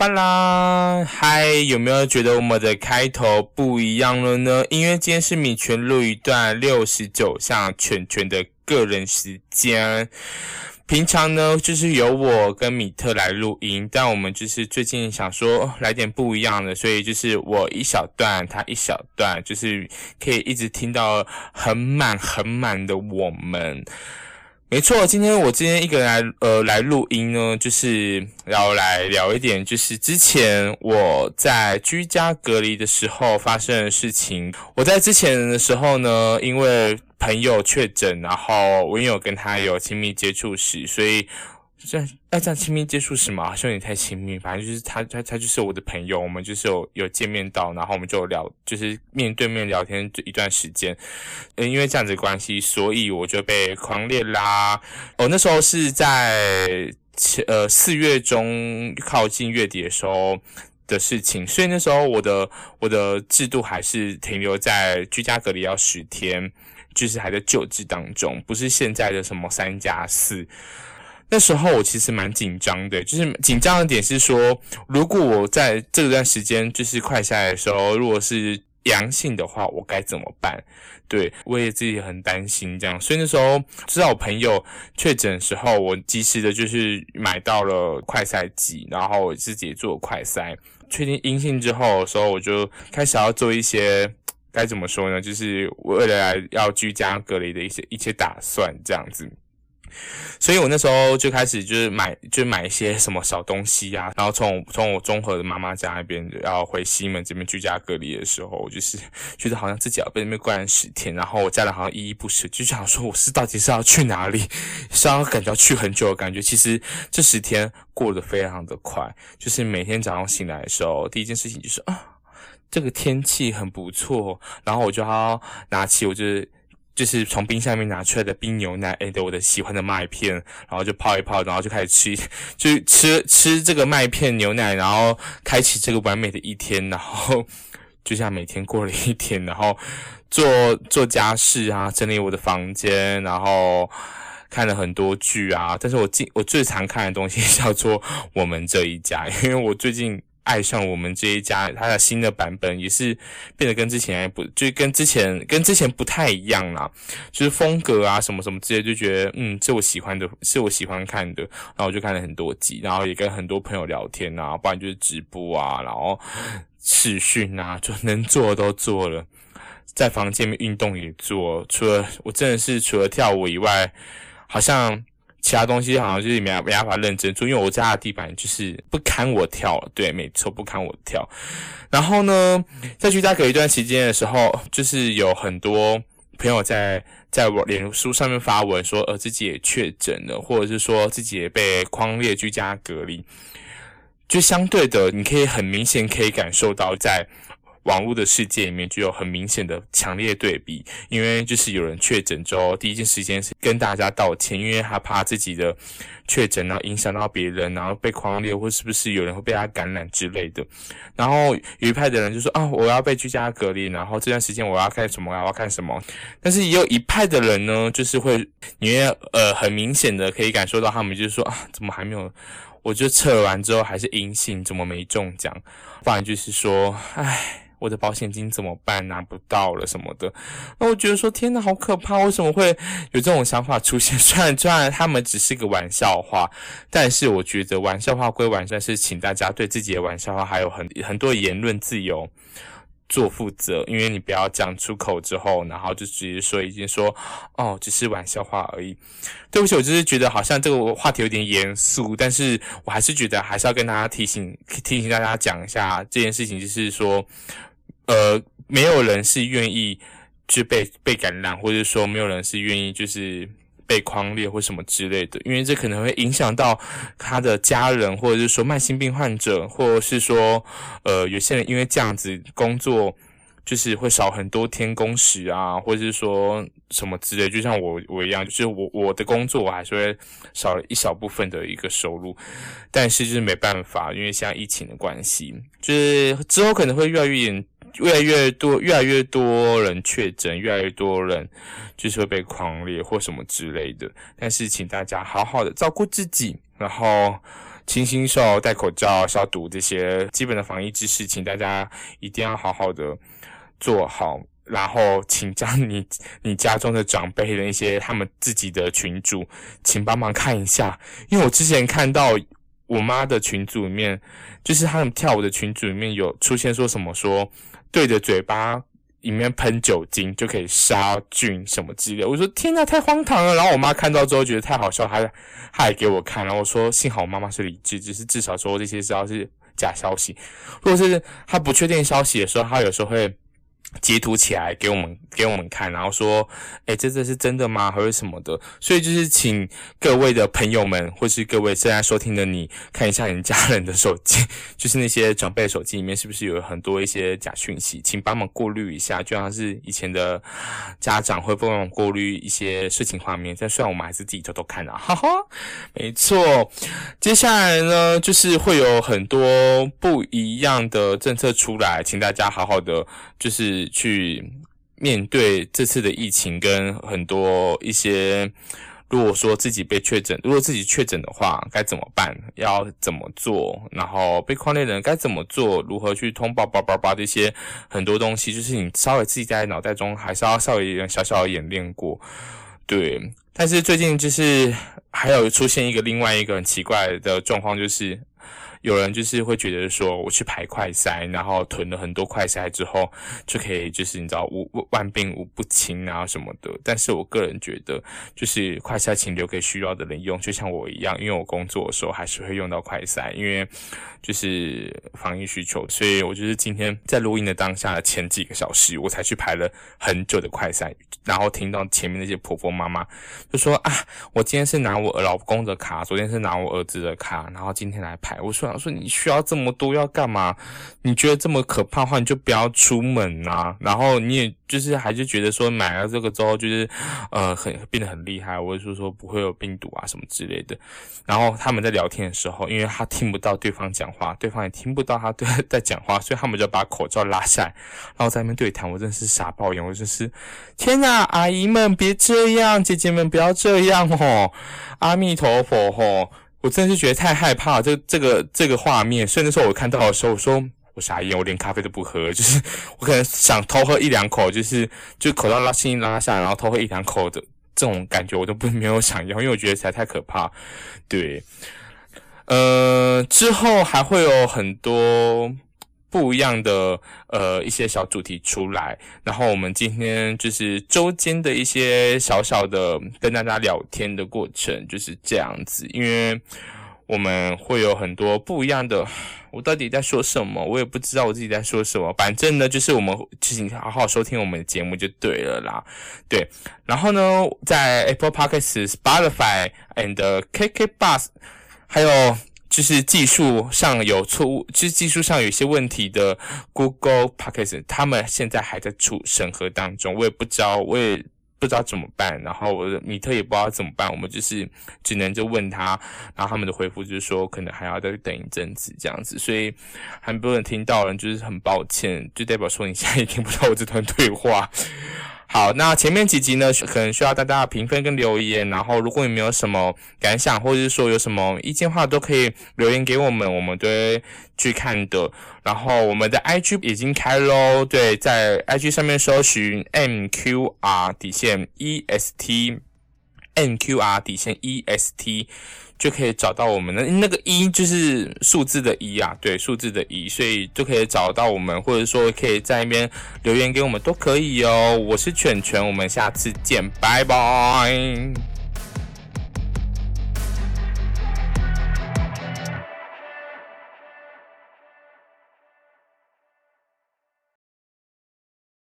巴啦，嗨，有没有觉得我们的开头不一样了呢？因为今天是米全录一段六十九项全全的个人时间。平常呢，就是由我跟米特来录音，但我们就是最近想说来点不一样的，所以就是我一小段，他一小段，就是可以一直听到很满很满的我们。没错，今天我今天一个人来，呃，来录音呢，就是要来聊一点，就是之前我在居家隔离的时候发生的事情。我在之前的时候呢，因为朋友确诊，然后我有跟他有亲密接触史，所以。这样要这样亲密接触是吗？好像有点太亲密。反正就是他他他就是我的朋友，我们就是有有见面到，然后我们就聊，就是面对面聊天一段时间。嗯，因为这样子关系，所以我就被狂烈啦。哦，那时候是在呃四月中靠近月底的时候的事情，所以那时候我的我的制度还是停留在居家隔离要十天，就是还在救治当中，不是现在的什么三加四。那时候我其实蛮紧张的，就是紧张的点是说，如果我在这段时间就是快下来的时候，如果是阳性的话，我该怎么办？对我也自己很担心这样，所以那时候知道我朋友确诊的时候，我及时的就是买到了快筛剂，然后我自己做快筛，确定阴性之后的时候，我就开始要做一些该怎么说呢？就是为了要居家隔离的一些一些打算这样子。所以我那时候就开始就是买，就买一些什么小东西啊，然后从从我综合的妈妈家那边要回西门这边居家隔离的时候，我就是 觉得好像自己要被那边关十天，然后我家人好像依依不舍，就想说我是到底是要去哪里，是要感觉要去很久的感觉。其实这十天过得非常的快，就是每天早上醒来的时候，第一件事情就是啊，这个天气很不错，然后我就要拿起我就是。就是从冰箱里面拿出来的冰牛奶，哎，的我的喜欢的麦片，然后就泡一泡，然后就开始吃，就吃吃这个麦片牛奶，然后开启这个完美的一天，然后就像每天过了一天，然后做做家事啊，整理我的房间，然后看了很多剧啊，但是我最我最常看的东西 叫做《我们这一家》，因为我最近。爱上我们这一家，它的新的版本也是变得跟之前不，就跟之前跟之前不太一样啦，就是风格啊什么什么之类，就觉得嗯，是我喜欢的，是我喜欢看的，然后我就看了很多集，然后也跟很多朋友聊天啊，不然就是直播啊，然后视讯啊，就能做的都做了，在房间里面运动也做，除了我真的是除了跳舞以外，好像。其他东西好像就是没没办法认真做，因为我家的地板就是不堪我跳，对，没错，不堪我跳。然后呢，在居家隔一段时间的时候，就是有很多朋友在在我脸书上面发文说，呃，自己也确诊了，或者是说自己也被框列居家隔离。就相对的，你可以很明显可以感受到在。网络的世界里面就有很明显的强烈对比，因为就是有人确诊之后，第一件时间是跟大家道歉，因为他怕自己的确诊然后影响到别人，然后被狂烈或是不是有人会被他感染之类的。然后有一派的人就说啊，我要被居家隔离，然后这段时间我要看什么，我要看什么。但是也有一派的人呢，就是会因为呃很明显的可以感受到他们就是说啊，怎么还没有？我就测完之后还是阴性，怎么没中奖？不然就是说，唉。我的保险金怎么办？拿不到了什么的，那我觉得说天哪，好可怕！为什么会有这种想法出现？虽然虽然他们只是个玩笑话，但是我觉得玩笑话归玩笑，是请大家对自己的玩笑话还有很很多言论自由做负责，因为你不要讲出口之后，然后就直接说已经说哦，只是玩笑话而已。对不起，我就是觉得好像这个话题有点严肃，但是我还是觉得还是要跟大家提醒提醒大家讲一下这件事情，就是说。呃，没有人是愿意去被被感染，或者说没有人是愿意就是被框列或什么之类的，因为这可能会影响到他的家人，或者是说慢性病患者，或者是说呃有些人因为这样子工作。就是会少很多天工时啊，或者是说什么之类，就像我我一样，就是我我的工作我还是会少一小部分的一个收入，但是就是没办法，因为现在疫情的关系，就是之后可能会越来越严，越来越多，越来越多人确诊，越来越多人就是会被狂烈或什么之类的，但是请大家好好的照顾自己，然后勤洗手、戴口罩、消毒这些基本的防疫知识，请大家一定要好好的做好。然后，请将你你家中的长辈的一些他们自己的群主，请帮忙看一下，因为我之前看到我妈的群组里面，就是他们跳舞的群组里面有出现说什么说对着嘴巴。里面喷酒精就可以杀菌什么之类，我说天呐，太荒唐了。然后我妈看到之后觉得太好笑，她她还给我看，然后我说幸好我妈妈是理智，只是至少说这些知道是假消息。如果是她不确定消息的时候，她有时候会。截图起来给我们给我们看，然后说，哎，这这是真的吗？还是什么的？所以就是请各位的朋友们，或是各位正在收听的你，看一下你家人的手机，就是那些长辈手机里面是不是有很多一些假讯息，请帮忙过滤一下，就像是以前的家长会帮忙过滤一些色情画面。但虽然我们还是自己偷偷看啊，哈哈，没错。接下来呢，就是会有很多不一样的政策出来，请大家好好的就是。去面对这次的疫情，跟很多一些，如果说自己被确诊，如果自己确诊的话，该怎么办？要怎么做？然后被框列的人该怎么做？如何去通报？叭叭叭这些很多东西，就是你稍微自己在脑袋中还是要稍微小小演练过。对，但是最近就是还有出现一个另外一个很奇怪的状况，就是。有人就是会觉得说，我去排快筛，然后囤了很多快筛之后，就可以就是你知道无万病无不侵啊什么的。但是我个人觉得，就是快筛请留给需要的人用，就像我一样，因为我工作的时候还是会用到快筛，因为就是防疫需求。所以我就是今天在录音的当下的前几个小时，我才去排了很久的快筛，然后听到前面那些婆婆妈妈就说啊，我今天是拿我老公的卡，昨天是拿我儿子的卡，然后今天来排。我说。说你需要这么多要干嘛？你觉得这么可怕的话，你就不要出门啊。然后你也就是还是觉得说买了这个之后，就是呃很变得很厉害，或者说说不会有病毒啊什么之类的。然后他们在聊天的时候，因为他听不到对方讲话，对方也听不到他对 在讲话，所以他们就把口罩拉下来，然后在那边对谈。我真是傻爆眼，我真是天哪！阿姨们别这样，姐姐们不要这样哦！阿弥陀佛吼！我真的是觉得太害怕，这这个这个画面。所以那时候我看到的时候，我说我傻眼，我连咖啡都不喝，就是 我可能想偷喝一两口，就是就口罩拉轻轻拉下，然后偷喝一两口的这种感觉，我都不没有想要，因为我觉得实在太可怕。对，呃，之后还会有很多。不一样的呃一些小主题出来，然后我们今天就是周间的一些小小的跟大家聊天的过程就是这样子，因为我们会有很多不一样的，我到底在说什么，我也不知道我自己在说什么，反正呢就是我们请好好收听我们的节目就对了啦，对，然后呢在 Apple Podcasts、Spotify and KK Bus 还有。就是技术上有错误，就是技术上有一些问题的 Google Podcast，他们现在还在处审核当中，我也不知道，我也不知道怎么办。然后我的米特也不知道怎么办，我们就是只能就问他，然后他们的回复就是说可能还要再等一阵子这样子，所以很多人听到了就是很抱歉，就代表说你现在也听不到我这段对话。好，那前面几集呢，可能需要大家评分跟留言。然后，如果你没有什么感想，或者是说有什么意见的话，都可以留言给我们，我们都会去看的。然后，我们的 IG 已经开喽，对，在 IG 上面搜寻 MQR 底线 EST，MQR 底线 EST。就可以找到我们的那个一，就是数字的一啊，对，数字的一，所以就可以找到我们，或者说可以在那边留言给我们都可以哦。我是犬犬，我们下次见，拜拜。